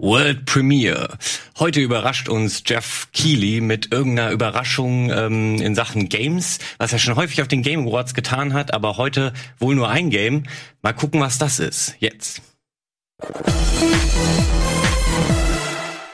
World Premiere. Heute überrascht uns Jeff Keighley mit irgendeiner Überraschung ähm, in Sachen Games, was er schon häufig auf den Game Awards getan hat, aber heute wohl nur ein Game. Mal gucken, was das ist. Jetzt.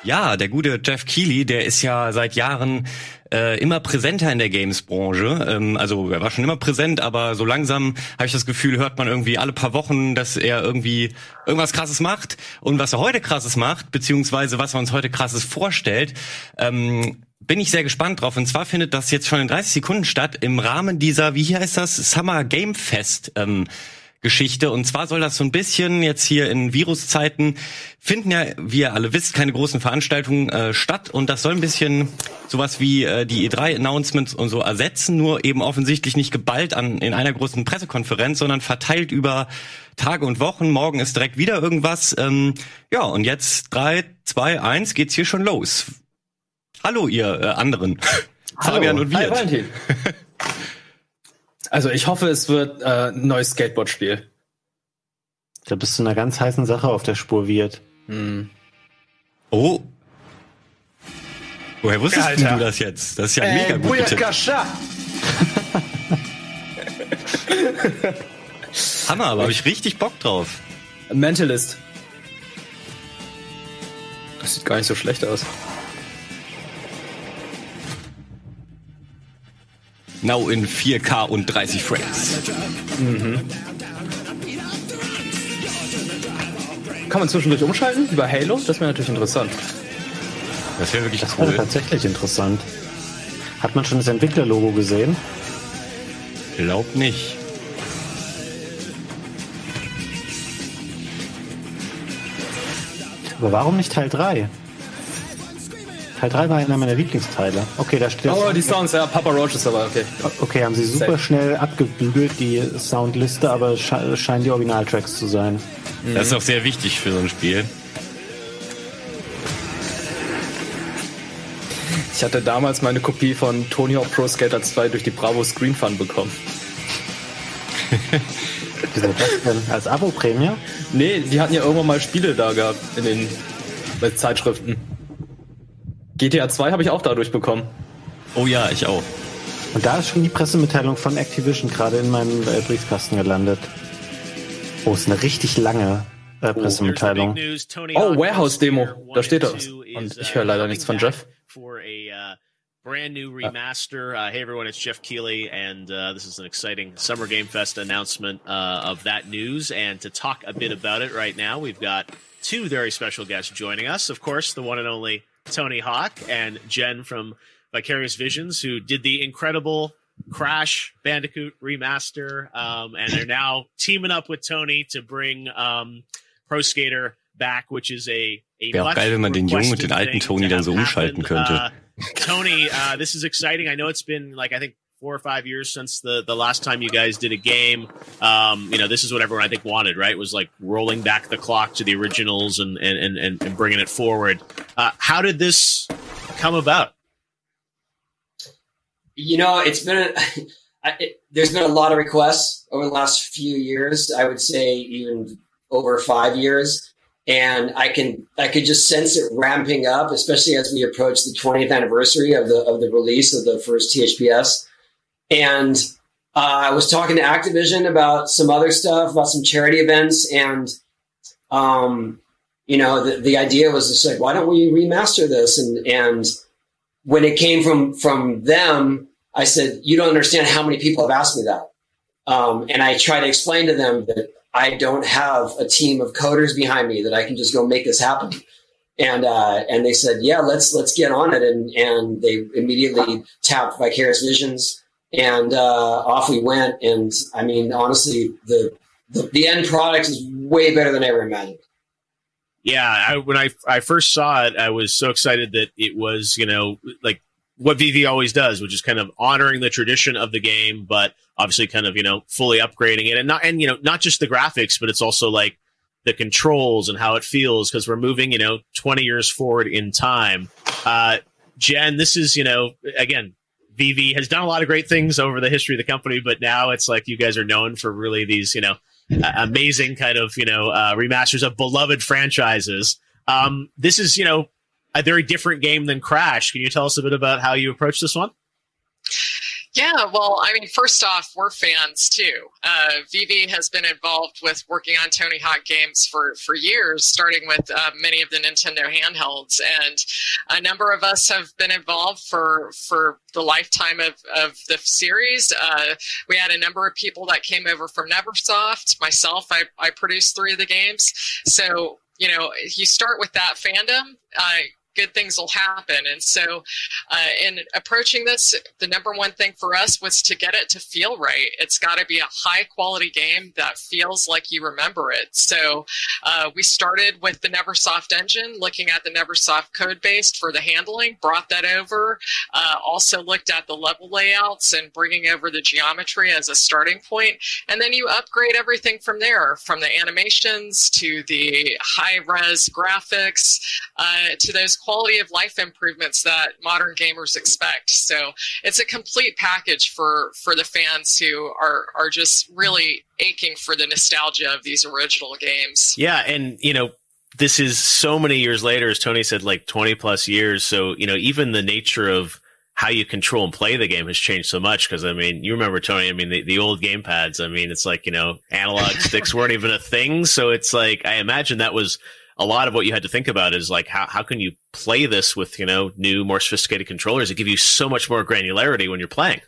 Ja, der gute Jeff Keighley, der ist ja seit Jahren äh, immer präsenter in der Games-Branche. Ähm, also er war schon immer präsent, aber so langsam habe ich das Gefühl, hört man irgendwie alle paar Wochen, dass er irgendwie irgendwas Krasses macht. Und was er heute Krasses macht, beziehungsweise was er uns heute Krasses vorstellt, ähm, bin ich sehr gespannt drauf. Und zwar findet das jetzt schon in 30 Sekunden statt im Rahmen dieser, wie heißt das, Summer Game Fest. Ähm, Geschichte. Und zwar soll das so ein bisschen jetzt hier in Viruszeiten finden ja, wie ihr alle wisst, keine großen Veranstaltungen äh, statt. Und das soll ein bisschen sowas wie äh, die E3-Announcements und so ersetzen, nur eben offensichtlich nicht geballt an in einer großen Pressekonferenz, sondern verteilt über Tage und Wochen. Morgen ist direkt wieder irgendwas. Ähm, ja, und jetzt drei, zwei, eins geht's hier schon los. Hallo, ihr äh, anderen. Hallo. Fabian und Wirt. Also ich hoffe, es wird äh, ein neues Skateboard-Spiel. Da bist du einer ganz heißen Sache auf der Spur, wird. Hm. Oh. Woher wusstest Alter. du das jetzt? Das ist ja äh, mega gut. Hammer, aber habe ich richtig Bock drauf. Mentalist. Das sieht gar nicht so schlecht aus. Now in 4K und 30 Frames. Mhm. Kann man zwischendurch umschalten über Halo? Das wäre natürlich interessant. Das wäre wirklich das cool. Das tatsächlich interessant. Hat man schon das Entwicklerlogo gesehen? Glaub nicht. Aber warum nicht Teil 3? Teil 3 war einer meiner Lieblingsteile. Okay, da steht. Oh, die Sounds, ja, Papa Roach ist aber okay. Okay, haben sie super Safe. schnell abgebügelt, die Soundliste, aber es scheinen die Originaltracks zu sein. Das ist auch sehr wichtig für so ein Spiel. Ich hatte damals meine Kopie von Tony Hawk Pro Skater 2 durch die Bravo Screen Fun bekommen. Wieso das denn? Als Abo-Prämie? Nee, die hatten ja irgendwann mal Spiele da gehabt in den Zeitschriften. GTA 2 habe ich auch dadurch bekommen. Oh ja, ich auch. Und da ist schon die Pressemitteilung von Activision gerade in meinem äh, Briefkasten gelandet. Oh, ist eine richtig lange äh, Pressemitteilung. Oh, Warehouse-Demo. Da steht das. Und ich höre leider nichts von Jeff. brand new remaster. Uh, hey everyone, it's Jeff Keighley, and uh, this is an exciting Summer Game Fest announcement uh, of that news. And to talk a bit about it right now, we've got two very special guests joining us. Of course, the one and only Tony Hawk and Jen from Vicarious Visions, who did the incredible Crash Bandicoot remaster, um, and they're now teaming up with Tony to bring um, Pro Skater back, which is a, a Wäre auch geil, wenn man den jungen und den alten Tony dann so umschalten könnte. Uh, Tony, uh, this is exciting. I know it's been like I think four or five years since the the last time you guys did a game. Um, you know, this is what everyone I think wanted, right? Was like rolling back the clock to the originals and and and, and bringing it forward. Uh, how did this come about? You know, it's been a, it, there's been a lot of requests over the last few years. I would say even over five years, and I can I could just sense it ramping up, especially as we approach the 20th anniversary of the of the release of the first THPS. And uh, I was talking to Activision about some other stuff, about some charity events, and um, you know, the, the idea was just like, why don't we remaster this? And and when it came from from them, I said, you don't understand how many people have asked me that. Um, and I try to explain to them that I don't have a team of coders behind me that I can just go make this happen. And uh, and they said, yeah, let's let's get on it. And and they immediately tapped Vicarious Visions and uh, off we went. And I mean, honestly, the, the, the end product is way better than I ever imagined. Yeah, I, when I I first saw it, I was so excited that it was you know like what VV always does, which is kind of honoring the tradition of the game, but obviously kind of you know fully upgrading it, and not and you know not just the graphics, but it's also like the controls and how it feels because we're moving you know 20 years forward in time. Uh, Jen, this is you know again VV has done a lot of great things over the history of the company, but now it's like you guys are known for really these, you know, uh, amazing kind of, you know, uh, remasters of beloved franchises. Um, this is, you know, a very different game than Crash. Can you tell us a bit about how you approach this one? Yeah, well, I mean, first off, we're fans too. Uh, Vivi has been involved with working on Tony Hawk games for, for years, starting with uh, many of the Nintendo handhelds, and a number of us have been involved for for the lifetime of, of the series. Uh, we had a number of people that came over from Neversoft. Myself, I, I produced three of the games, so you know, you start with that fandom. Uh, good things will happen. And so, uh, in approaching this, the number one thing for us was to get it to feel right. It's got to be a high quality game that feels like you remember it. So, uh, we started with the Neversoft engine, looking at the Neversoft code base for the handling, brought that over, uh, also looked at the level layouts and bringing over the geometry as a starting point. And then you upgrade everything from there, from the animations to the high res graphics uh, to those quality of life improvements that modern gamers expect. So it's a complete package for for the fans who are are just really aching for the nostalgia of these original games. Yeah, and you know this is so many years later, as Tony said, like 20 plus years. So, you know, even the nature of how you control and play the game has changed so much. Cause I mean, you remember Tony, I mean, the, the old game pads, I mean, it's like, you know, analog sticks weren't even a thing. So it's like, I imagine that was a lot of what you had to think about is like how, how can you play this with you know new more sophisticated controllers that give you so much more granularity when you're playing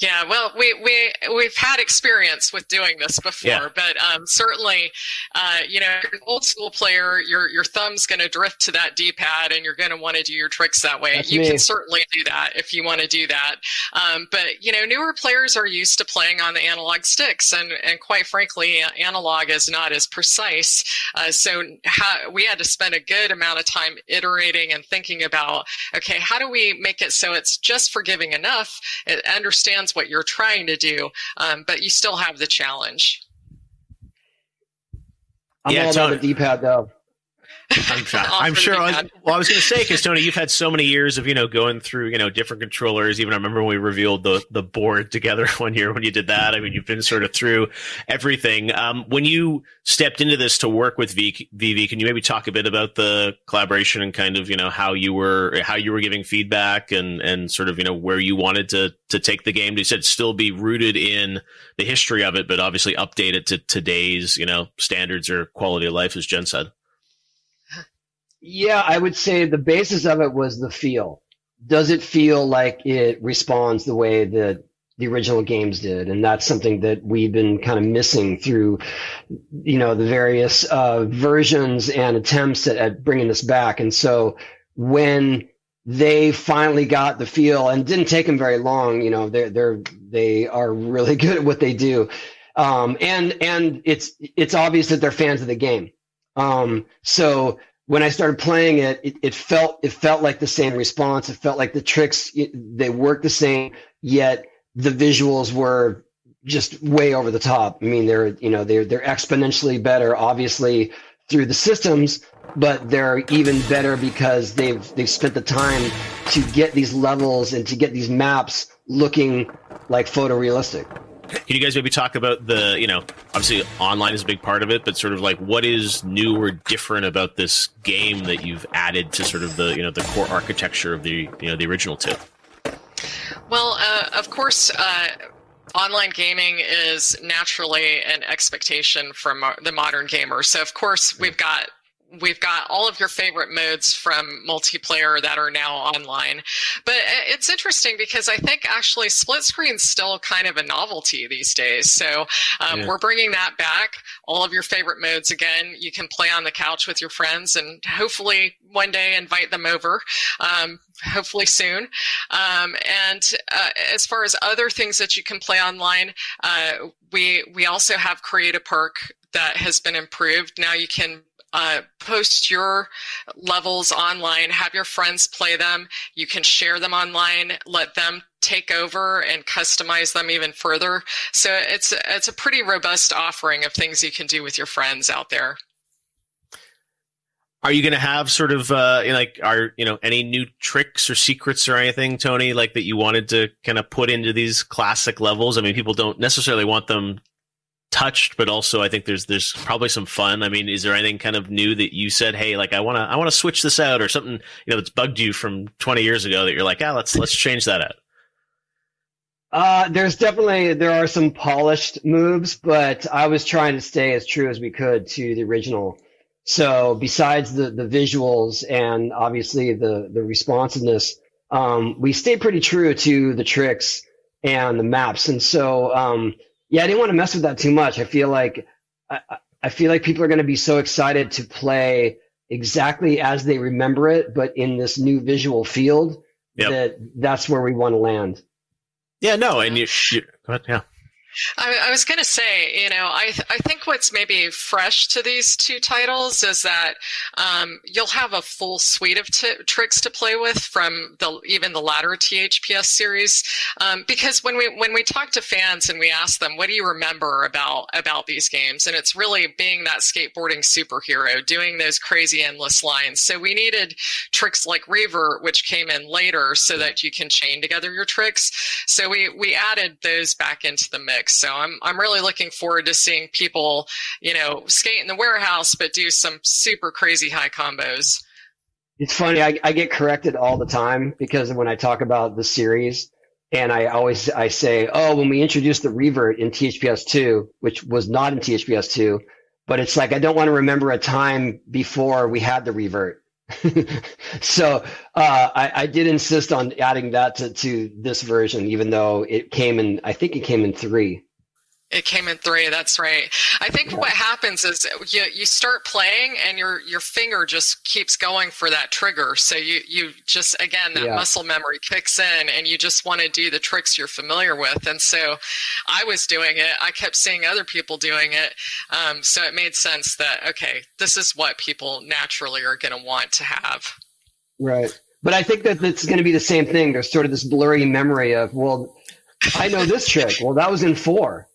yeah, well, we we we've had experience with doing this before, yeah. but um, certainly, uh, you know, an old school player, your your thumb's going to drift to that D-pad, and you're going to want to do your tricks that way. That's you me. can certainly do that if you want to do that. Um, but you know, newer players are used to playing on the analog sticks, and and quite frankly, analog is not as precise. Uh, so we had to spend a good amount of time iterating and thinking about, okay, how do we make it so it's just forgiving enough? It understands what you're trying to do, um, but you still have the challenge. I'm yeah, all about the D-pad though. I'm, I'm sure. I was, well, I was going to say because Tony, you've had so many years of you know going through you know different controllers. Even I remember when we revealed the the board together one year when you did that. I mean, you've been sort of through everything. Um, when you stepped into this to work with v- Vivi, can you maybe talk a bit about the collaboration and kind of you know how you were how you were giving feedback and and sort of you know where you wanted to to take the game? You said still be rooted in the history of it, but obviously update it to today's you know standards or quality of life, as Jen said. Yeah, I would say the basis of it was the feel. Does it feel like it responds the way that the original games did? And that's something that we've been kind of missing through, you know, the various uh, versions and attempts at, at bringing this back. And so when they finally got the feel and didn't take them very long, you know, they're, they're, they are really good at what they do. Um, and, and it's, it's obvious that they're fans of the game. Um, so when I started playing it, it, it, felt it felt like the same response. It felt like the tricks they worked the same, yet the visuals were just way over the top. I mean, they're you know they're they're exponentially better, obviously through the systems, but they're even better because they've they've spent the time to get these levels and to get these maps looking like photorealistic. Can you guys maybe talk about the, you know, obviously online is a big part of it, but sort of like what is new or different about this game that you've added to sort of the, you know, the core architecture of the, you know, the original two? Well, uh, of course, uh, online gaming is naturally an expectation from the modern gamer. So, of course, we've got we've got all of your favorite modes from multiplayer that are now online. But it's interesting because I think actually split screen is still kind of a novelty these days. So um, yeah. we're bringing that back. All of your favorite modes again. You can play on the couch with your friends and hopefully one day invite them over. Um, hopefully soon. Um, and uh, as far as other things that you can play online, uh, we we also have Create a Perk that has been improved. Now you can uh, post your levels online, have your friends play them. You can share them online, let them take over and customize them even further. So it's it's a pretty robust offering of things you can do with your friends out there. Are you going to have sort of uh, like are you know any new tricks or secrets or anything, Tony, like that you wanted to kind of put into these classic levels? I mean, people don't necessarily want them touched, but also I think there's there's probably some fun. I mean, is there anything kind of new that you said, hey, like I want to I want to switch this out, or something you know that's bugged you from 20 years ago that you're like, ah, let's let's change that out. Uh, there's definitely there are some polished moves, but I was trying to stay as true as we could to the original. So besides the the visuals and obviously the the responsiveness, um, we stayed pretty true to the tricks and the maps. And so, um, yeah, I didn't want to mess with that too much. I feel like I, I feel like people are going to be so excited to play exactly as they remember it, but in this new visual field yep. that that's where we want to land. Yeah, no, and you, you go ahead, yeah. I, I was going to say, you know, I th- I think what's maybe fresh to these two titles is that um, you'll have a full suite of t- tricks to play with from the even the latter THPS series. Um, because when we when we talk to fans and we ask them, what do you remember about about these games, and it's really being that skateboarding superhero, doing those crazy endless lines. So we needed tricks like Revert, which came in later, so that you can chain together your tricks. So we we added those back into the mix. So I'm I'm really looking forward to seeing people, you know, skate in the warehouse but do some super crazy high combos. It's funny, I, I get corrected all the time because when I talk about the series and I always I say, oh, when we introduced the revert in THPS two, which was not in THPS two, but it's like I don't want to remember a time before we had the revert. so uh, I, I, did insist on adding that to, to this version, even though it came in. I think it came in three. It came in three. That's right. I think what happens is you you start playing and your your finger just keeps going for that trigger. So you you just again that yeah. muscle memory kicks in and you just want to do the tricks you're familiar with. And so I was doing it. I kept seeing other people doing it. Um, so it made sense that okay, this is what people naturally are going to want to have. Right. But I think that it's going to be the same thing. There's sort of this blurry memory of well, I know this trick. Well, that was in four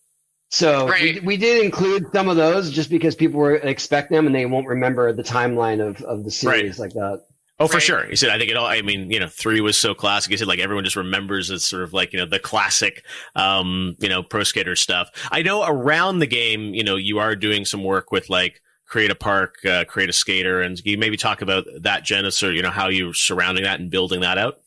so right. we, we did include some of those just because people were expect them and they won't remember the timeline of, of the series right. like that. Oh, for right. sure. He said, I think it all, I mean, you know, three was so classic. He said, like, everyone just remembers as sort of like, you know, the classic, um, you know, pro skater stuff. I know around the game, you know, you are doing some work with like create a park, uh, create a skater. And you maybe talk about that, genesis or, you know, how you're surrounding that and building that out?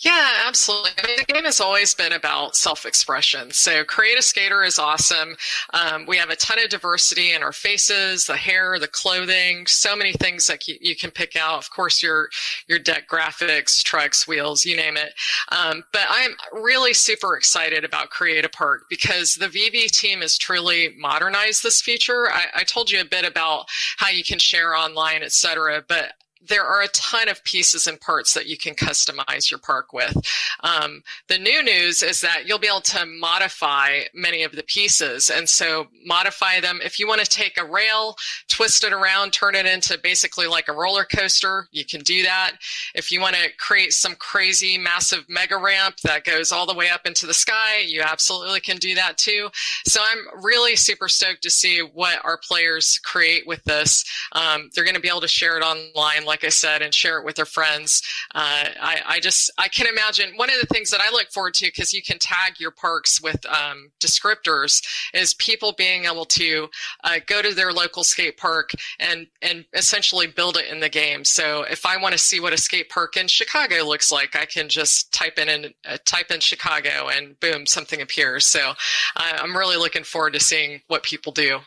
Yeah, absolutely. I mean, the game has always been about self-expression. So Create a Skater is awesome. Um, we have a ton of diversity in our faces, the hair, the clothing, so many things that you, you, can pick out. Of course, your, your deck graphics, trucks, wheels, you name it. Um, but I'm really super excited about Create a Park because the VV team has truly modernized this feature. I, I told you a bit about how you can share online, et cetera, but there are a ton of pieces and parts that you can customize your park with. Um, the new news is that you'll be able to modify many of the pieces. And so modify them. If you want to take a rail, twist it around, turn it into basically like a roller coaster, you can do that. If you want to create some crazy massive mega ramp that goes all the way up into the sky, you absolutely can do that too. So I'm really super stoked to see what our players create with this. Um, they're going to be able to share it online like I said, and share it with their friends. Uh, I, I, just, I can imagine one of the things that I look forward to because you can tag your parks with um, descriptors is people being able to uh, go to their local skate park and and essentially build it in the game. So if I want to see what a skate park in Chicago looks like, I can just type in and uh, type in Chicago and boom, something appears. So I'm really looking forward to seeing what people do.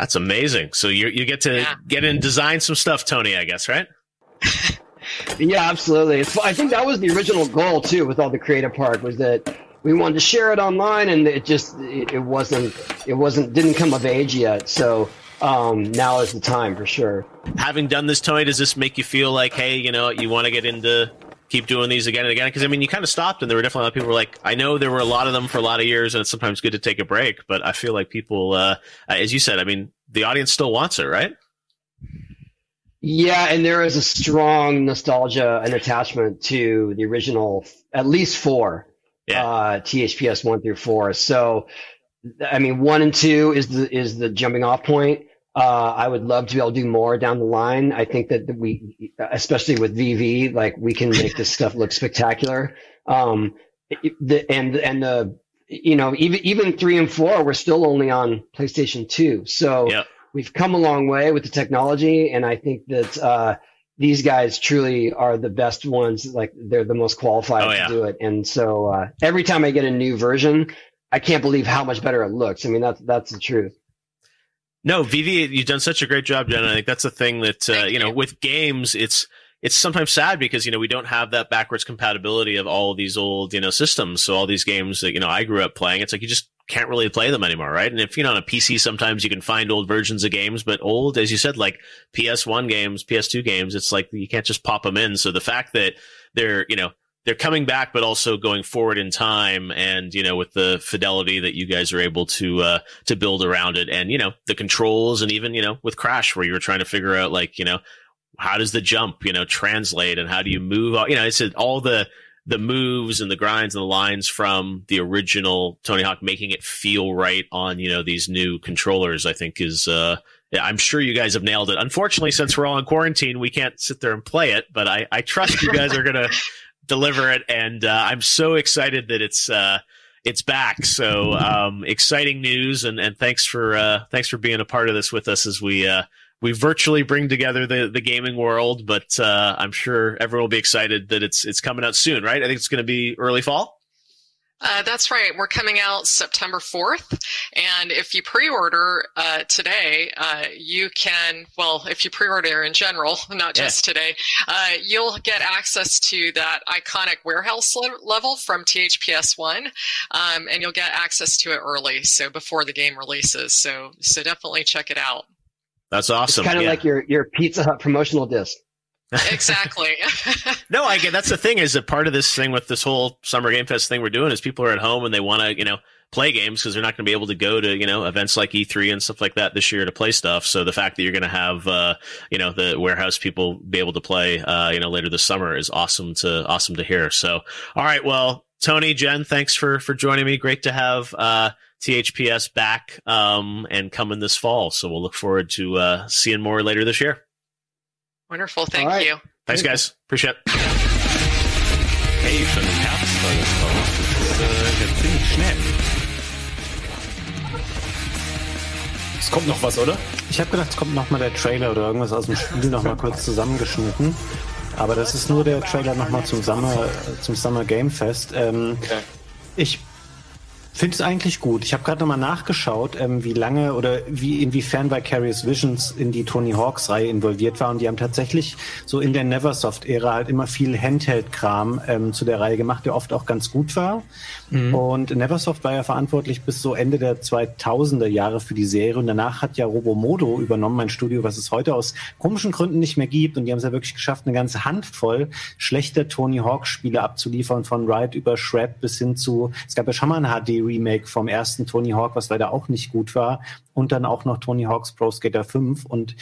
That's amazing. So you you get to yeah. get in design some stuff, Tony. I guess, right? yeah, absolutely. It's, I think that was the original goal too, with all the creative part, was that we wanted to share it online, and it just it, it wasn't it wasn't didn't come of age yet. So um, now is the time for sure. Having done this, Tony, does this make you feel like, hey, you know, you want to get into keep doing these again and again? Because I mean, you kind of stopped, and there were definitely a lot of people were like, I know there were a lot of them for a lot of years, and it's sometimes good to take a break. But I feel like people, uh, as you said, I mean, the audience still wants it, right? Yeah, and there is a strong nostalgia and attachment to the original, at least four, yeah. uh, THPS one through four. So, I mean, one and two is the is the jumping off point. Uh, I would love to be able to do more down the line. I think that we, especially with VV, like we can make this stuff look spectacular. Um, the, and and the you know, even even three and four we're still only on PlayStation Two. So Yep. we've come a long way with the technology, and I think that uh, these guys truly are the best ones. Like they're the most qualified Oh, yeah. to do it. And so uh, every time I get a new version, I can't believe how much better it looks. I mean, that's that's the truth. No, Vivi, you've done such a great job, Jen. I think that's the thing that uh, you know you. with games, it's it's sometimes sad because you know we don't have that backwards compatibility of all these old you know systems. So all these games that you know I grew up playing, it's like you just can't really play them anymore, right? And if you know on a PC, sometimes you can find old versions of games, but old, as you said, like PS1 games, PS2 games, it's like you can't just pop them in. So the fact that they're you know they're coming back, but also going forward in time, and you know, with the fidelity that you guys are able to uh, to build around it, and you know, the controls, and even you know, with Crash, where you were trying to figure out like you know, how does the jump you know translate, and how do you move? You know, it's all the the moves and the grinds and the lines from the original Tony Hawk, making it feel right on you know these new controllers. I think is. uh yeah, I'm sure you guys have nailed it. Unfortunately, since we're all in quarantine, we can't sit there and play it. But I, I trust you guys are gonna deliver it, and uh, I'm so excited that it's uh, it's back. So um, exciting news, and, and thanks for uh, thanks for being a part of this with us as we uh, we virtually bring together the the gaming world. But uh, I'm sure everyone will be excited that it's it's coming out soon, right? I think it's going to be early fall. Uh, that's right. We're coming out September 4th. And if you pre order uh, today, uh, you can, well, if you pre order in general, not Yeah. just today, uh, you'll get access to that iconic warehouse le- level from THPS 1. Um, and you'll get access to it early, so before the game releases. So, so definitely check it out. That's awesome. It's kind of yeah. like your your Pizza Hut promotional disc. Exactly. No, I get that's the thing is that part of this thing with this whole summer game fest thing we're doing is people are at home and they want to you know play games because they're not going to be able to go to you know events like E3 and stuff like that this year to play stuff. So the fact that you're going to have uh, you know the warehouse people be able to play uh, you know later this summer is awesome to awesome to hear. So all right, well Tony, Jen, thanks for for joining me. Great to have. Uh, THPS back um, and coming this fall, so we'll look forward to uh, seeing more later this year. Wonderful. Thank right. you. Thanks, guys. Appreciate it. Hey, schon im Herbst war das raus. Das ist äh, ja ziemlich schnell. Es kommt noch was, oder? Ich habe gedacht, es kommt noch mal der Trailer oder irgendwas aus dem Spiel noch mal kurz zusammengeschnitten. Aber das ist nur der Trailer noch mal zum Summer, zum Summer Game Fest. Ähm, Okay. Ich finde es eigentlich gut. Ich habe gerade noch mal nachgeschaut, ähm, wie lange oder wie inwiefern Vicarious Visions in die Tony Hawks Reihe involviert war und die haben tatsächlich so in der Neversoft-Ära halt immer viel Handheld-Kram ähm, zu der Reihe gemacht, der oft auch ganz gut war. Und Neversoft war ja verantwortlich bis so Ende der 2000er Jahre für die Serie und danach hat ja Robomodo übernommen, mein Studio, was es heute aus komischen Gründen nicht mehr gibt und die haben es ja wirklich geschafft, eine ganze Handvoll schlechter Tony Hawk Spiele abzuliefern, von Ride über Shred bis hin zu, es gab ja schon mal ein HD Remake vom ersten Tony Hawk, was leider auch nicht gut war und dann auch noch Tony Hawk's Pro Skater 5 und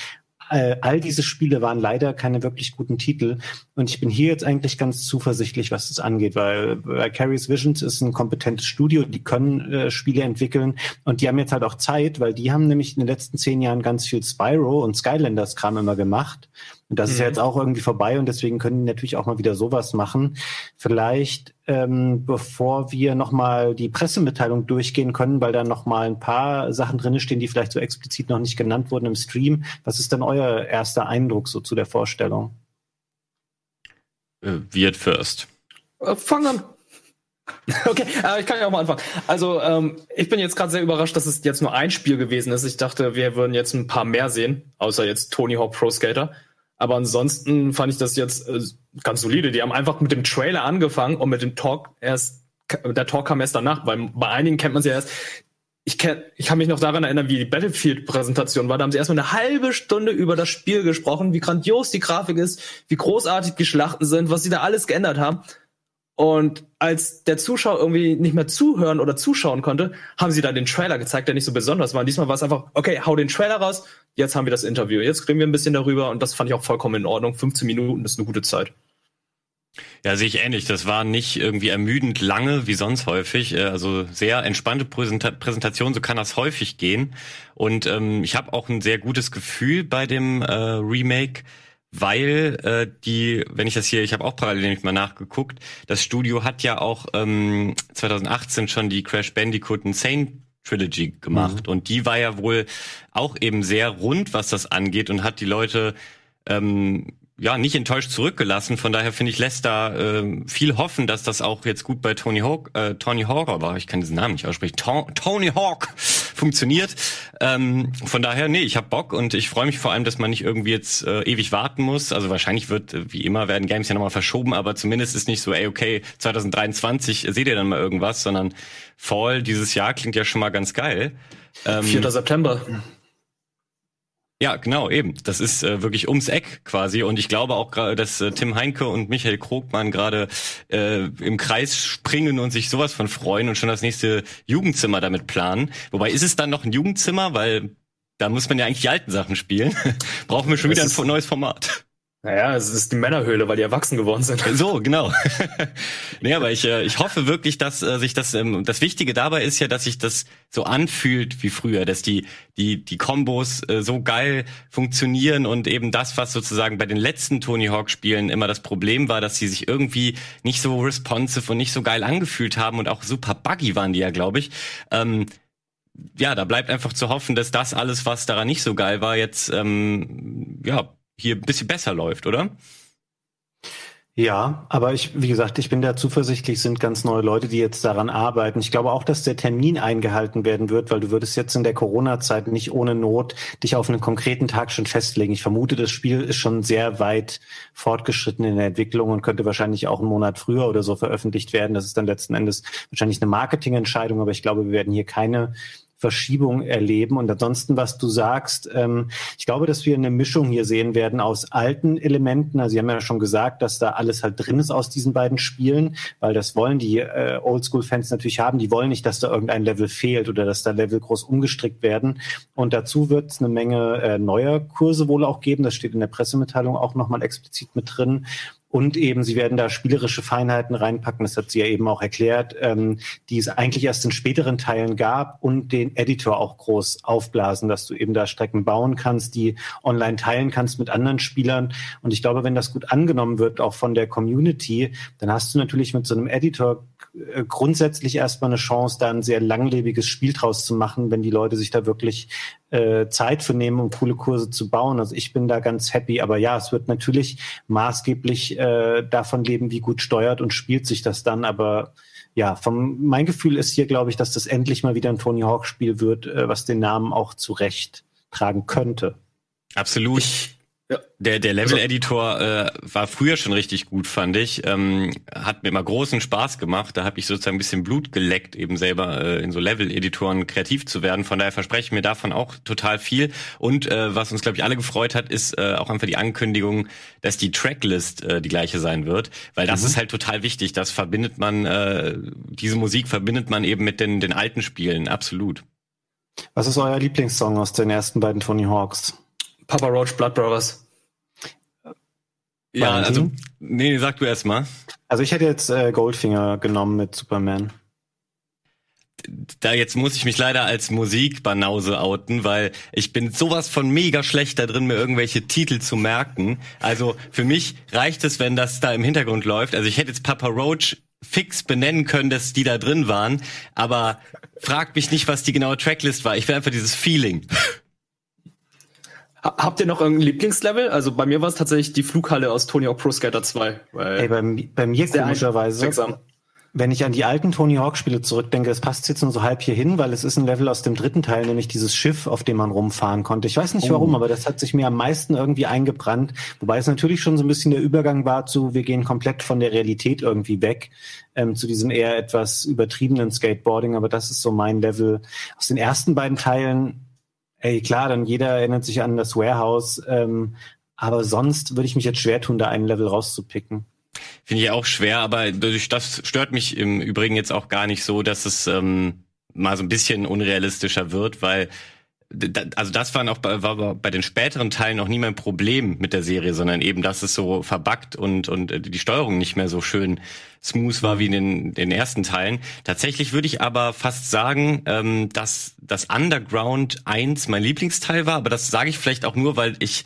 äh, all diese Spiele waren leider keine wirklich guten Titel. Und ich bin hier jetzt eigentlich ganz zuversichtlich, was das angeht, weil Vicarious Visions ist ein kompetentes Studio, die können äh, Spiele entwickeln und die haben jetzt halt auch Zeit, weil die haben nämlich in den letzten zehn Jahren ganz viel Spyro und Skylanders Kram immer gemacht. Und das ist ja jetzt auch irgendwie vorbei und deswegen können die natürlich auch mal wieder sowas machen. Vielleicht, ähm, bevor wir nochmal die Pressemitteilung durchgehen können, weil da nochmal ein paar Sachen drin stehen, die vielleicht so explizit noch nicht genannt wurden im Stream. Was ist denn euer erster Eindruck so zu der Vorstellung? Äh, Wird first. Äh, fang an. Okay, äh, ich kann ja auch mal anfangen. Also, ähm, ich bin jetzt gerade sehr überrascht, dass es jetzt nur ein Spiel gewesen ist. Ich dachte, wir würden jetzt ein paar mehr sehen, außer jetzt Tony Hawk Pro Skater. Aber ansonsten fand ich das jetzt äh, ganz solide. Die haben einfach mit dem Trailer angefangen und mit dem Talk erst, der Talk kam erst danach, weil bei einigen kennt man sie erst. Ich, kenn, ich kann mich noch daran erinnern, wie die Battlefield-Präsentation war. Da haben sie erstmal eine halbe Stunde über das Spiel gesprochen, wie grandios die Grafik ist, wie großartig die Schlachten sind, was sie da alles geändert haben. Und als der Zuschauer irgendwie nicht mehr zuhören oder zuschauen konnte, haben sie dann den Trailer gezeigt, der nicht so besonders war. Und diesmal war es einfach, okay, hau den Trailer raus, jetzt haben wir das Interview. Jetzt reden wir ein bisschen darüber und das fand ich auch vollkommen in Ordnung. 15 Minuten ist eine gute Zeit. Ja, sehe ich ähnlich. Das war nicht irgendwie ermüdend lange, wie sonst häufig. Äh, Also sehr entspannte Präsenta Präsentation, so kann das häufig gehen. Und ähm, ich habe auch ein sehr gutes Gefühl bei dem äh, Remake, weil äh, die, wenn ich das hier, ich habe auch parallel nämlich mal nachgeguckt, das Studio hat ja auch ähm, 2018 schon die Crash Bandicoot Insane Trilogy gemacht mhm. und die war ja wohl auch eben sehr rund, was das angeht und hat die Leute ähm, ja nicht enttäuscht zurückgelassen. Von daher finde ich lässt da äh, viel hoffen, dass das auch jetzt gut bei Tony Hawk, äh, Tony Hawk, aber ich kann diesen Namen nicht aussprechen, to Tony Hawk funktioniert. Ähm, von daher, nee, ich habe Bock und ich freue mich vor allem, dass man nicht irgendwie jetzt äh, ewig warten muss. Also wahrscheinlich wird, äh, wie immer, werden Games ja nochmal verschoben, aber zumindest ist nicht so, ey, okay, 2023 seht ihr dann mal irgendwas, sondern Fall dieses Jahr klingt ja schon mal ganz geil. Ähm, 4. September. Ja, genau, eben. Das ist äh, wirklich ums Eck quasi. Und ich glaube auch gerade, dass äh, Tim Heinke und Michael Krogmann gerade äh, im Kreis springen und sich sowas von freuen und schon das nächste Jugendzimmer damit planen. Wobei ist es dann noch ein Jugendzimmer, weil da muss man ja eigentlich die alten Sachen spielen. Brauchen wir schon wieder ein neues Format. Naja, es ist die Männerhöhle, weil die erwachsen geworden sind. So, genau. nee, aber ich, äh, ich hoffe wirklich, dass äh, sich das, ähm, das Wichtige dabei ist ja, dass sich das so anfühlt wie früher, dass die, die, die Kombos äh, so geil funktionieren und eben das, was sozusagen bei den letzten Tony Hawk Spielen immer das Problem war, dass sie sich irgendwie nicht so responsive und nicht so geil angefühlt haben und auch super buggy waren die ja, glaube ich. Ähm, ja, da bleibt einfach zu hoffen, dass das alles, was daran nicht so geil war, jetzt ähm, ja hier ein bisschen besser läuft, oder? Ja, aber ich, wie gesagt, ich bin da zuversichtlich, sind ganz neue Leute, die jetzt daran arbeiten. Ich glaube auch, dass der Termin eingehalten werden wird, weil du würdest jetzt in der Corona-Zeit nicht ohne Not dich auf einen konkreten Tag schon festlegen. Ich vermute, das Spiel ist schon sehr weit fortgeschritten in der Entwicklung und könnte wahrscheinlich auch einen Monat früher oder so veröffentlicht werden. Das ist dann letzten Endes wahrscheinlich eine Marketingentscheidung, aber ich glaube, wir werden hier keine Verschiebung erleben. Und ansonsten, was du sagst, ähm, ich glaube, dass wir eine Mischung hier sehen werden aus alten Elementen. Also Sie haben ja schon gesagt, dass da alles halt drin ist aus diesen beiden Spielen, weil das wollen die äh, Oldschool-Fans natürlich haben. Die wollen nicht, dass da irgendein Level fehlt oder dass da Level groß umgestrickt werden. Und dazu wird es eine Menge äh, neuer Kurse wohl auch geben. Das steht in der Pressemitteilung auch nochmal explizit mit drin. Und eben, sie werden da spielerische Feinheiten reinpacken, das hat sie ja eben auch erklärt, ähm, die es eigentlich erst in späteren Teilen gab und den Editor auch groß aufblasen, dass du eben da Strecken bauen kannst, die online teilen kannst mit anderen Spielern. Und ich glaube, wenn das gut angenommen wird, auch von der Community, dann hast du natürlich mit so einem Editor grundsätzlich erstmal eine Chance, da ein sehr langlebiges Spiel draus zu machen, wenn die Leute sich da wirklich äh, Zeit für nehmen, um coole Kurse zu bauen. Also ich bin da ganz happy. Aber ja, es wird natürlich maßgeblich äh, davon leben, wie gut steuert und spielt sich das dann. Aber ja, vom, mein Gefühl ist hier, glaube ich, dass das endlich mal wieder ein Tony Hawk Spiel wird, äh, was den Namen auch zurecht tragen könnte. Absolut. Ich ja. Der, der Level-Editor äh, war früher schon richtig gut, fand ich. Ähm, hat mir immer großen Spaß gemacht. Da habe ich sozusagen ein bisschen Blut geleckt, eben selber äh, in so Level-Editoren kreativ zu werden. Von daher verspreche ich mir davon auch total viel. Und äh, was uns, glaube ich, alle gefreut hat, ist äh, auch einfach die Ankündigung, dass die Tracklist äh, die gleiche sein wird. Weil das mhm. ist halt total wichtig. Das verbindet man, äh, diese Musik verbindet man eben mit den, den alten Spielen, absolut. Was ist euer Lieblingssong aus den ersten beiden Tony Hawks? Papa Roach Blood Brothers. Ja, also, nee, sag du erst mal. Also ich hätte jetzt äh, Goldfinger genommen mit Superman. Da jetzt muss ich mich leider als Musikbanause outen, weil ich bin sowas von mega schlecht da drin, mir irgendwelche Titel zu merken. Also für mich reicht es, wenn das da im Hintergrund läuft. Also ich hätte jetzt Papa Roach fix benennen können, dass die da drin waren, aber frag mich nicht, was die genaue Tracklist war. Ich will einfach dieses Feeling. Habt ihr noch irgendein Lieblingslevel? Also bei mir war es tatsächlich die Flughalle aus Tony Hawk Pro Skater 2. Ey, bei, bei mir komischerweise, wenn ich an die alten Tony Hawk Spiele zurückdenke, es passt jetzt nur so halb hier hin, weil es ist ein Level aus dem dritten Teil, nämlich dieses Schiff, auf dem man rumfahren konnte. Ich weiß nicht oh. warum, aber das hat sich mir am meisten irgendwie eingebrannt. Wobei es natürlich schon so ein bisschen der Übergang war zu, wir gehen komplett von der Realität irgendwie weg, ähm, zu diesem eher etwas übertriebenen Skateboarding. Aber das ist so mein Level. Aus den ersten beiden Teilen Ey, klar, dann jeder erinnert sich an das Warehouse, ähm, aber sonst würde ich mich jetzt schwer tun, da einen Level rauszupicken. Finde ich auch schwer, aber das stört mich im Übrigen jetzt auch gar nicht so, dass es ähm, mal so ein bisschen unrealistischer wird, weil also das war noch bei, war bei den späteren Teilen noch nie mein Problem mit der Serie, sondern eben, dass es so verbuggt und und die Steuerung nicht mehr so schön smooth war wie in den, den ersten Teilen. Tatsächlich würde ich aber fast sagen, ähm, dass das Underground 1 mein Lieblingsteil war, aber das sage ich vielleicht auch nur, weil ich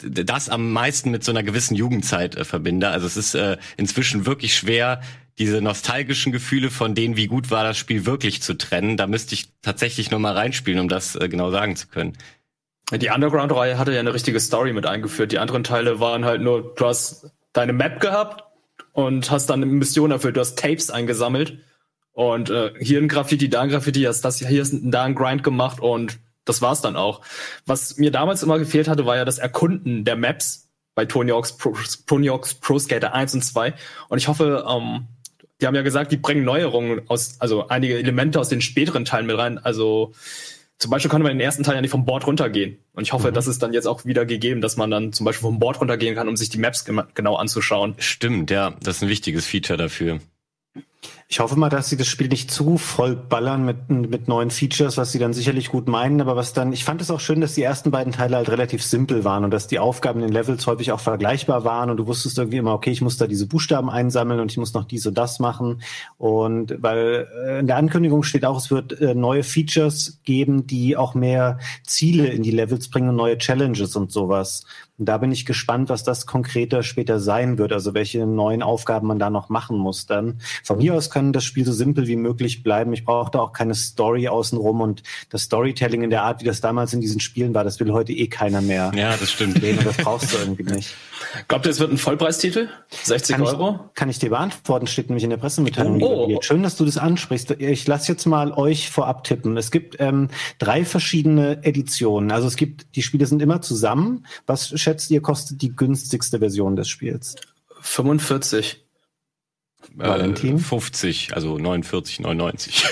das am meisten mit so einer gewissen Jugendzeit äh, verbinde. Also es ist äh, inzwischen wirklich schwer, diese nostalgischen Gefühle von denen, wie gut war das Spiel wirklich zu trennen. Da müsste ich tatsächlich noch mal reinspielen, um das äh, genau sagen zu können. Die Underground-Reihe hatte ja eine richtige Story mit eingeführt. Die anderen Teile waren halt nur, du hast deine Map gehabt und hast dann eine Mission erfüllt. Du hast Tapes eingesammelt und äh, hier ein Graffiti, da ein Graffiti, hast das hier ist da ein Grind gemacht und das war's dann auch. Was mir damals immer gefehlt hatte, war ja das Erkunden der Maps bei Tony Hawk's Pro, Tony Hawk's Pro Skater 1 und 2. Und ich hoffe, ähm, die haben ja gesagt, die bringen Neuerungen aus, also einige Elemente aus den späteren Teilen mit rein. Also zum Beispiel konnte man in den ersten Teil ja nicht vom Board runtergehen. Und ich hoffe, mhm. das ist dann jetzt auch wieder gegeben, dass man dann zum Beispiel vom Board runtergehen kann, um sich die Maps genau anzuschauen. Stimmt, ja, das ist ein wichtiges Feature dafür. Ich hoffe mal, dass sie das Spiel nicht zu voll ballern mit, mit neuen Features, was sie dann sicherlich gut meinen, aber was dann, ich fand es auch schön, dass die ersten beiden Teile halt relativ simpel waren und dass die Aufgaben in den Levels häufig auch vergleichbar waren und du wusstest irgendwie immer, okay, ich muss da diese Buchstaben einsammeln und ich muss noch dies und das machen und weil äh, in der Ankündigung steht auch, es wird äh, neue Features geben, die auch mehr Ziele in die Levels bringen und neue Challenges und sowas. Und da bin ich gespannt, was das konkreter später sein wird, also welche neuen Aufgaben man da noch machen muss dann. Von mir aus kann das Spiel so simpel wie möglich bleiben. Ich brauche da auch keine Story außenrum und das Storytelling in der Art, wie das damals in diesen Spielen war, das will heute eh keiner mehr. Ja, das stimmt. Das brauchst du irgendwie nicht. Glaubt ihr, es wird ein Vollpreistitel? 60 kann Euro? Ich, kann ich dir beantworten, steht nämlich in der Pressemitteilung. Oh. Schön, dass du das ansprichst. Ich lasse jetzt mal euch vorab tippen. Es gibt ähm, drei verschiedene Editionen. Also es gibt, die Spiele sind immer zusammen. Was schätzt ihr, kostet die günstigste Version des Spiels? 45. Valentin? Äh, 50, also 49, 99.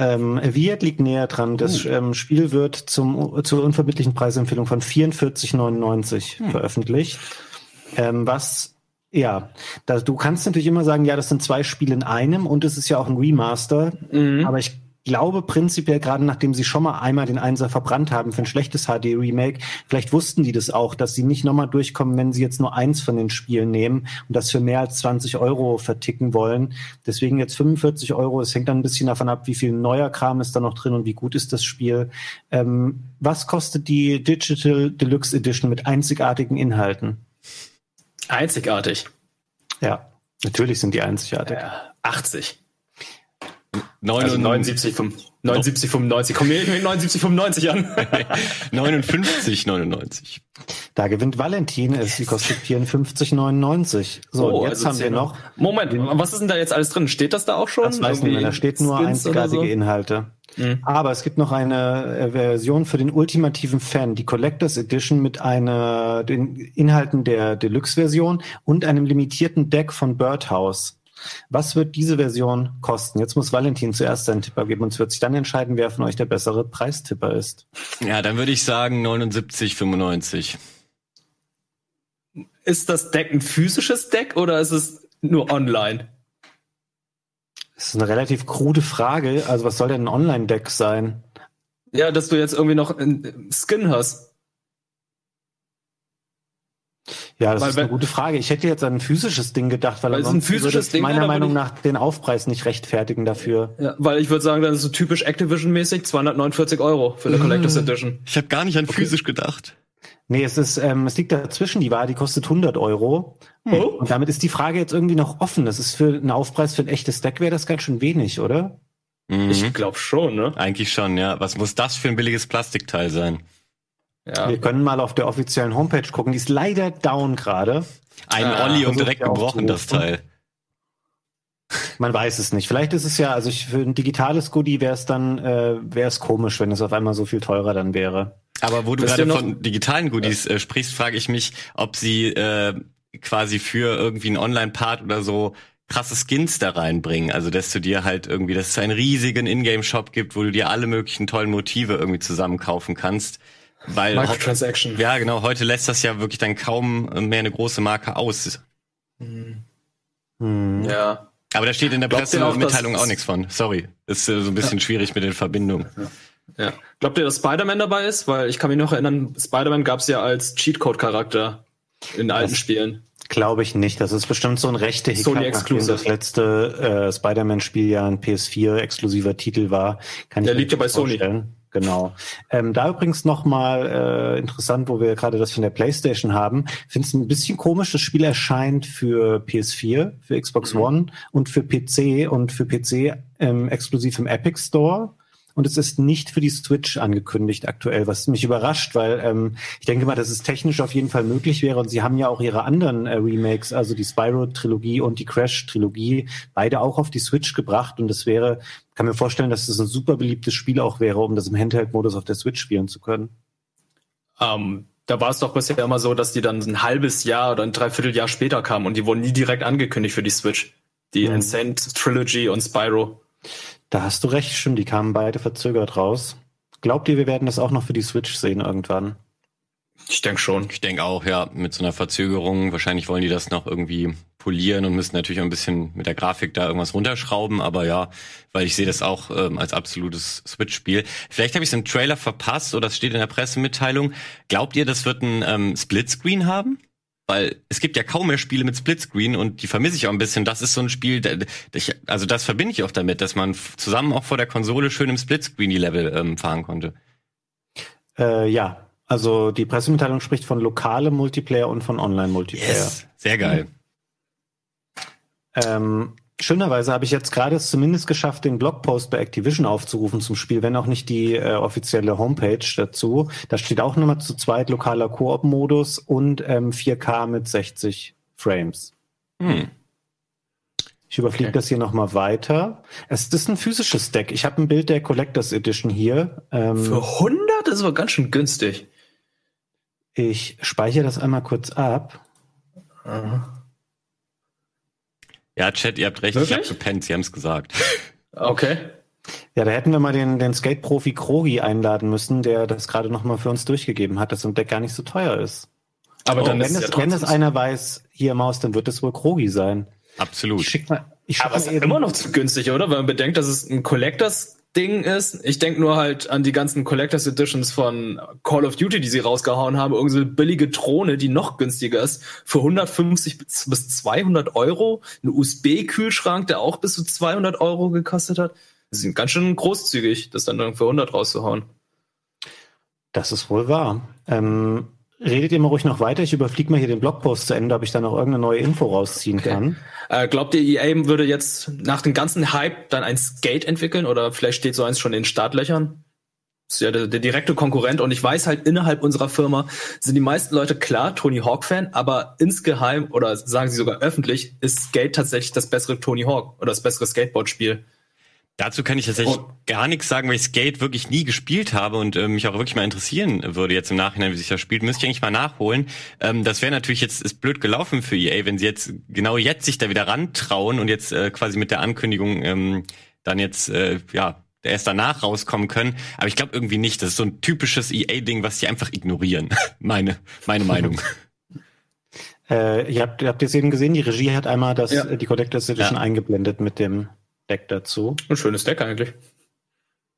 Ähm, Viet liegt näher dran. Das uh. ähm, Spiel wird zum, zur unverbindlichen Preisempfehlung von 44,99 hm. veröffentlicht. Ähm, was ja, da, du kannst natürlich immer sagen, ja, das sind zwei Spiele in einem und es ist ja auch ein Remaster. Mhm. Aber ich glaube prinzipiell, gerade nachdem sie schon mal einmal den Einser verbrannt haben für ein schlechtes HD-Remake, vielleicht wussten die das auch, dass sie nicht nochmal durchkommen, wenn sie jetzt nur eins von den Spielen nehmen und das für mehr als 20 Euro verticken wollen. Deswegen jetzt 45 Euro. Es hängt dann ein bisschen davon ab, wie viel neuer Kram ist da noch drin und wie gut ist das Spiel. Ähm, was kostet die Digital Deluxe Edition mit einzigartigen Inhalten? Einzigartig. Ja, natürlich sind die einzigartig. Ja, 80. 79, also 79, 95. Komm mir mit 79, 95 an. 59, 99. Da gewinnt Valentin. Es kostet 54,99. So, oh, jetzt also haben wir noch. Moment, was ist denn da jetzt alles drin? Steht das da auch schon? Das weiß nicht Da steht nur Skins einzigartige so? Inhalte. Mhm. Aber es gibt noch eine äh, Version für den ultimativen Fan, die Collectors Edition mit einer, den Inhalten der Deluxe-Version und einem limitierten Deck von Birdhouse. Was wird diese Version kosten? Jetzt muss Valentin zuerst seinen Tipp abgeben und es wird sich dann entscheiden, wer von euch der bessere Preistipper ist. Ja, dann würde ich sagen 79,95. Ist das Deck ein physisches Deck oder ist es nur online? Das ist eine relativ krude Frage. Also was soll denn ein Online-Deck sein? Ja, dass du jetzt irgendwie noch einen Skin hast. Ja, das weil, ist eine gute Frage. Ich hätte jetzt an ein physisches Ding gedacht, weil, weil ein physisches Ding meiner Meinung nach den Aufpreis nicht rechtfertigen dafür. Ja, weil ich würde sagen, das ist so typisch Activision-mäßig 249 Euro für eine Collectors mm. Edition. Ich habe gar nicht an okay. physisch gedacht. Nee, es ist, ähm, es liegt dazwischen. Die Ware, die kostet 100 Euro. Oh. Und damit ist die Frage jetzt irgendwie noch offen. Das ist für einen Aufpreis für ein echtes Deck wäre das ganz schön wenig, oder? Mhm. Ich glaube schon, ne? Eigentlich schon, ja. Was muss das für ein billiges Plastikteil sein? Ja. Wir können mal auf der offiziellen Homepage gucken. Die ist leider down gerade. Ein ah, Olli und direkt gebrochen, das Teil. Man weiß es nicht. Vielleicht ist es ja, also ich, für ein digitales Goodie wäre es dann, äh, wäre es komisch, wenn es auf einmal so viel teurer dann wäre. Aber wo du gerade von digitalen Goodies äh, sprichst, frage ich mich, ob sie äh, quasi für irgendwie einen Online-Part oder so krasse Skins da reinbringen. Also dass du dir halt irgendwie, dass es einen riesigen Ingame-Shop gibt, wo du dir alle möglichen tollen Motive irgendwie zusammen kaufen kannst. Weil Microtransaction. Ja, genau. Heute lässt das ja wirklich dann kaum mehr eine große Marke aus. Hm. Hm. Ja. Aber da steht in der Pressemitteilung auch, auch nichts von. Sorry. Ist äh, so ein bisschen ja. schwierig mit den Verbindungen. Ja. ja. Glaubt ihr, dass Spider-Man dabei ist? Weil ich kann mich noch erinnern, Spider-Man gab es ja als Cheatcode-Charakter in alten das Spielen. Glaube ich nicht. Das ist bestimmt so ein rechte Hickhack, Sony nachdem das letzte äh, Spider-Man-Spiel ja ein PS4-exklusiver Titel war. Kann Der liegt ja bei vorstellen. Sony. Genau. Ähm, da übrigens nochmal äh, interessant, wo wir gerade das von der PlayStation haben. Ich finde es ein bisschen komisch, das Spiel erscheint für PS4, für Xbox mhm. One und für PC und für PC ähm, exklusiv im Epic Store und es ist nicht für die Switch angekündigt aktuell, was mich überrascht, weil ähm, ich denke mal, dass es technisch auf jeden Fall möglich wäre und sie haben ja auch ihre anderen äh, Remakes, also die Spyro-Trilogie und die Crash-Trilogie, beide auch auf die Switch gebracht und es wäre, kann mir vorstellen, dass das ein super beliebtes Spiel auch wäre, um das im Handheld-Modus auf der Switch spielen zu können. Ähm, da war es doch bisher immer so, dass die dann ein halbes Jahr oder ein Dreivierteljahr später kamen und die wurden nie direkt angekündigt für die Switch. Die mhm. Insane Trilogy und Spyro. Da hast du recht, stimmt, die kamen beide verzögert raus. Glaubt ihr, wir werden das auch noch für die Switch sehen irgendwann? Ich denke schon. Ich denke auch, ja, mit so einer Verzögerung. Wahrscheinlich wollen die das noch irgendwie polieren und müssen natürlich auch ein bisschen mit der Grafik da irgendwas runterschrauben. Aber ja, weil ich sehe das auch ähm, als absolutes Switch-Spiel. Vielleicht habe ich es im Trailer verpasst oder es steht in der Pressemitteilung. Glaubt ihr, das wird ein ähm, Splitscreen haben? Weil es gibt ja kaum mehr Spiele mit Splitscreen und die vermisse ich auch ein bisschen. Das ist so ein Spiel, also das verbinde ich auch damit, dass man zusammen auch vor der Konsole schön im Splitscreen die Level ähm, fahren konnte. Äh, ja, also die Pressemitteilung spricht von lokalem Multiplayer und von Online-Multiplayer. Yes, sehr geil. Ähm, Schönerweise habe ich jetzt gerade es zumindest geschafft, den Blogpost bei Activision aufzurufen zum Spiel, wenn auch nicht die äh, offizielle Homepage dazu. Da steht auch nochmal zu zweit lokaler Koop-Modus und ähm, 4K mit 60 Frames. Hm. Ich überfliege okay. das hier nochmal weiter. Es ist ein physisches Deck. Ich habe ein Bild der Collectors Edition hier. Ähm, Für 100 ist aber ganz schön günstig. Ich speichere das einmal kurz ab. Aha. Ja, Chat, ihr habt recht, Wirklich? ich hab gepennt, sie haben's gesagt. Okay. Ja, da hätten wir mal den, den Skate-Profi Krogi einladen müssen, der das gerade nochmal für uns durchgegeben hat, dass so ein Deck gar nicht so teuer ist. Aber oh, dann wenn, es, ja wenn es einer weiß, hier Maus, dann wird es wohl Krogi sein. Absolut. Ich schick mal, ich schick Aber es ist immer noch zu günstig, oder? Wenn man bedenkt, dass es ein Collectors Ding ist. Ich denke nur halt an die ganzen Collectors Editions von Call of Duty, die sie rausgehauen haben. Irgend so eine billige Drohne, die noch günstiger ist. Für 150 bis 200 Euro. Ein USB-Kühlschrank, der auch bis zu 200 Euro gekostet hat. Sie sind ganz schön großzügig, das dann für 100 rauszuhauen. Das ist wohl wahr. Ähm, Redet ihr mal ruhig noch weiter. Ich überfliege mal hier den Blogpost zu Ende, ob ich da noch irgendeine neue Info rausziehen okay. kann. Äh, glaubt ihr, EA würde jetzt nach dem ganzen Hype dann ein Skate entwickeln oder vielleicht steht so eins schon in den Startlöchern? Das ist ja der, der, direkte Konkurrent und ich weiß halt, innerhalb unserer Firma sind die meisten Leute klar Tony Hawk-Fan, aber insgeheim oder sagen sie sogar öffentlich, ist Skate tatsächlich das bessere Tony Hawk oder das bessere Skateboard-Spiel. Dazu kann ich tatsächlich oh. gar nichts sagen, weil ich Skate wirklich nie gespielt habe und äh, mich auch wirklich mal interessieren würde jetzt im Nachhinein, wie sich das spielt. Müsste ich eigentlich mal nachholen. Ähm, das wäre natürlich jetzt ist blöd gelaufen für EA, wenn sie jetzt genau jetzt sich da wieder rantrauen und jetzt äh, quasi mit der Ankündigung ähm, dann jetzt äh, ja erst danach rauskommen können. Aber ich glaube irgendwie nicht. Das ist so ein typisches EA-Ding, was sie einfach ignorieren. meine meine Meinung. Äh, ihr habt, ihr habt jetzt eben gesehen, die Regie hat einmal das, ja. die Collectors Edition ja. eingeblendet mit dem Deck dazu. Ein schönes Deck eigentlich.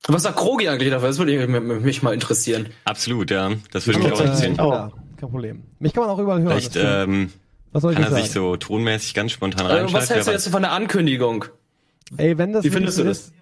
Was sagt Krogi eigentlich dafür? Das würde mich mal interessieren. Absolut, ja. Das würde mich auch interessieren. Oh. Ja, kein Problem. Mich kann man auch überall hören. Vielleicht ähm, was soll ich kann er sagen? sich so tonmäßig ganz spontan äh, reinschalten. Was hältst du jetzt von der Ankündigung? Ey, wenn das Wie findest du das? Ist,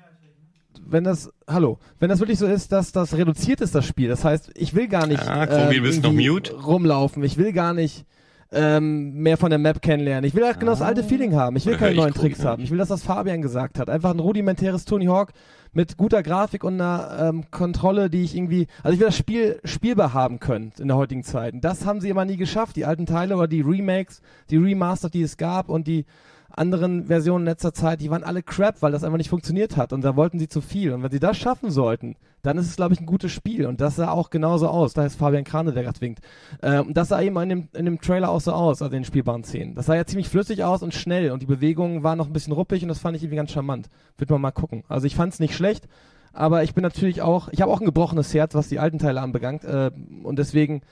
wenn das, hallo, wenn das wirklich so ist, dass das reduziert ist, das Spiel, das heißt, ich will gar nicht ah, Krogi, äh, bist noch mute? rumlaufen, ich will gar nicht ähm, mehr von der Map kennenlernen. Ich will halt genau das alte Feeling haben. Ich will keine neuen Tricks haben. Ich will das, was Fabian gesagt hat. Einfach ein rudimentäres Tony Hawk mit guter Grafik und einer ähm, Kontrolle, die ich irgendwie, also ich will das Spiel spielbar haben können in der heutigen Zeit. Und das haben sie immer nie geschafft. Die alten Teile oder die Remakes, die Remaster, die es gab und die anderen Versionen in letzter Zeit, die waren alle crap, weil das einfach nicht funktioniert hat und da wollten sie zu viel. Und wenn sie das schaffen sollten, dann ist es, glaube ich, ein gutes Spiel. Und das sah auch genauso aus. Da ist Fabian Krane, der gerade winkt. Ähm, das sah eben in dem, in dem Trailer auch so aus, also in den spielbaren Szenen. Das sah ja ziemlich flüssig aus und schnell und die Bewegungen waren noch ein bisschen ruppig und das fand ich irgendwie ganz charmant. Wird man mal gucken. Also ich fand es nicht schlecht, aber ich bin natürlich auch, ich habe auch ein gebrochenes Herz, was die alten Teile anbelangt äh, und deswegen,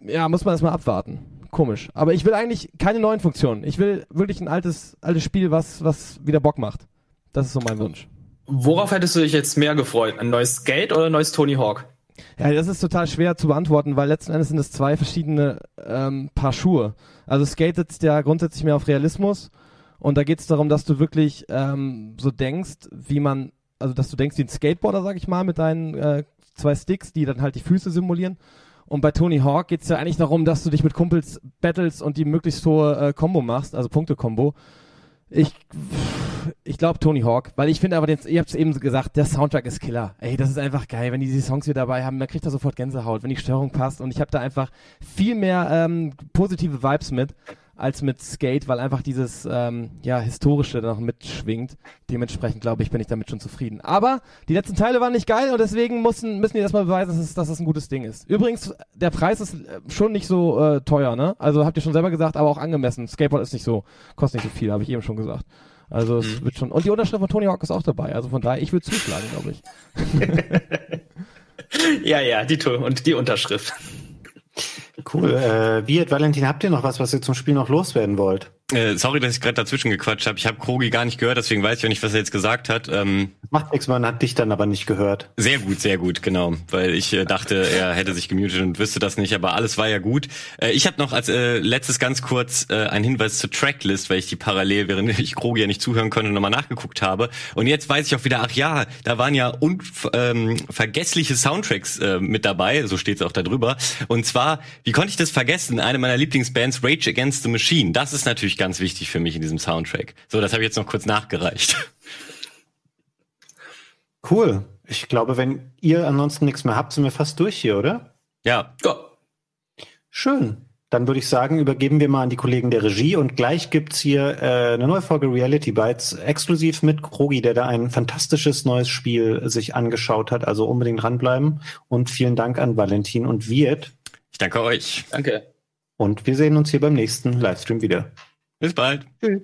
ja, muss man das mal abwarten komisch. Aber ich will eigentlich keine neuen Funktionen. Ich will wirklich ein altes, altes Spiel, was, was wieder Bock macht. Das ist so mein Wunsch. Worauf hättest du dich jetzt mehr gefreut? Ein neues Skate oder ein neues Tony Hawk? Ja, das ist total schwer zu beantworten, weil letzten Endes sind es zwei verschiedene ähm, Paar Schuhe. Also Skate setzt ja grundsätzlich mehr auf Realismus und da geht es darum, dass du wirklich ähm, so denkst, wie man, also dass du denkst wie ein Skateboarder, sag ich mal, mit deinen äh, zwei Sticks, die dann halt die Füße simulieren. Und bei Tony Hawk geht's ja eigentlich darum, dass du dich mit Kumpels battles und die möglichst hohe äh, Combo machst, also Punkte-Combo. Ich, ich glaube Tony Hawk, weil ich finde aber, den, ihr habt es eben gesagt, der Soundtrack ist Killer. Ey, das ist einfach geil, wenn die diese Songs wieder dabei haben, man kriegt da sofort Gänsehaut, wenn die Störung passt und ich habe da einfach viel mehr ähm, positive Vibes mit als mit Skate, weil einfach dieses ähm, ja historische noch mitschwingt. Dementsprechend glaube ich, bin ich damit schon zufrieden. Aber die letzten Teile waren nicht geil und deswegen müssen müssen die erstmal beweisen, dass es, dass es ein gutes Ding ist. Übrigens, der Preis ist äh, schon nicht so äh, teuer, ne? Also habt ihr schon selber gesagt, aber auch angemessen. Skateboard ist nicht so kostet nicht so viel, habe ich eben schon gesagt. Also es mhm. wird schon und die Unterschrift von Tony Hawk ist auch dabei. Also von daher, ich würde zuschlagen, glaube ich. ja, ja, die und die Unterschrift. Cool. Äh, Wirt, Valentin, habt ihr noch was, was ihr zum Spiel noch loswerden wollt? Äh, sorry, dass ich gerade dazwischen gequatscht habe. Ich habe Krogi gar nicht gehört, deswegen weiß ich auch nicht, was er jetzt gesagt hat. Ähm, Macht nichts, man hat dich dann aber nicht gehört. Sehr gut, sehr gut, genau. Weil ich äh, dachte, er hätte sich gemutet und wüsste das nicht, aber alles war ja gut. Äh, ich habe noch als äh, letztes ganz kurz äh, einen Hinweis zur Tracklist, weil ich die parallel, während ich Krogi ja nicht zuhören konnte, nochmal nachgeguckt habe. Und jetzt weiß ich auch wieder, ach ja, da waren ja unvergessliche ähm, Soundtracks äh, mit dabei, so steht es auch da drüber. Und zwar, wie konnte ich das vergessen? Eine meiner Lieblingsbands, Rage Against the Machine. Das ist natürlich ganz wichtig für mich in diesem Soundtrack. So, das habe ich jetzt noch kurz nachgereicht. Cool. Ich glaube, wenn ihr ansonsten nichts mehr habt, sind wir fast durch hier, oder? Ja. ja. Schön. Dann würde ich sagen, übergeben wir mal an die Kollegen der Regie und gleich gibt's hier äh, eine neue Folge Reality Bites exklusiv mit Krogi, der da ein fantastisches neues Spiel sich angeschaut hat. Also unbedingt dranbleiben. Und vielen Dank an Valentin und Wirt. Ich danke euch. Danke. Und wir sehen uns hier beim nächsten Livestream wieder. Bis bald. Tschüss.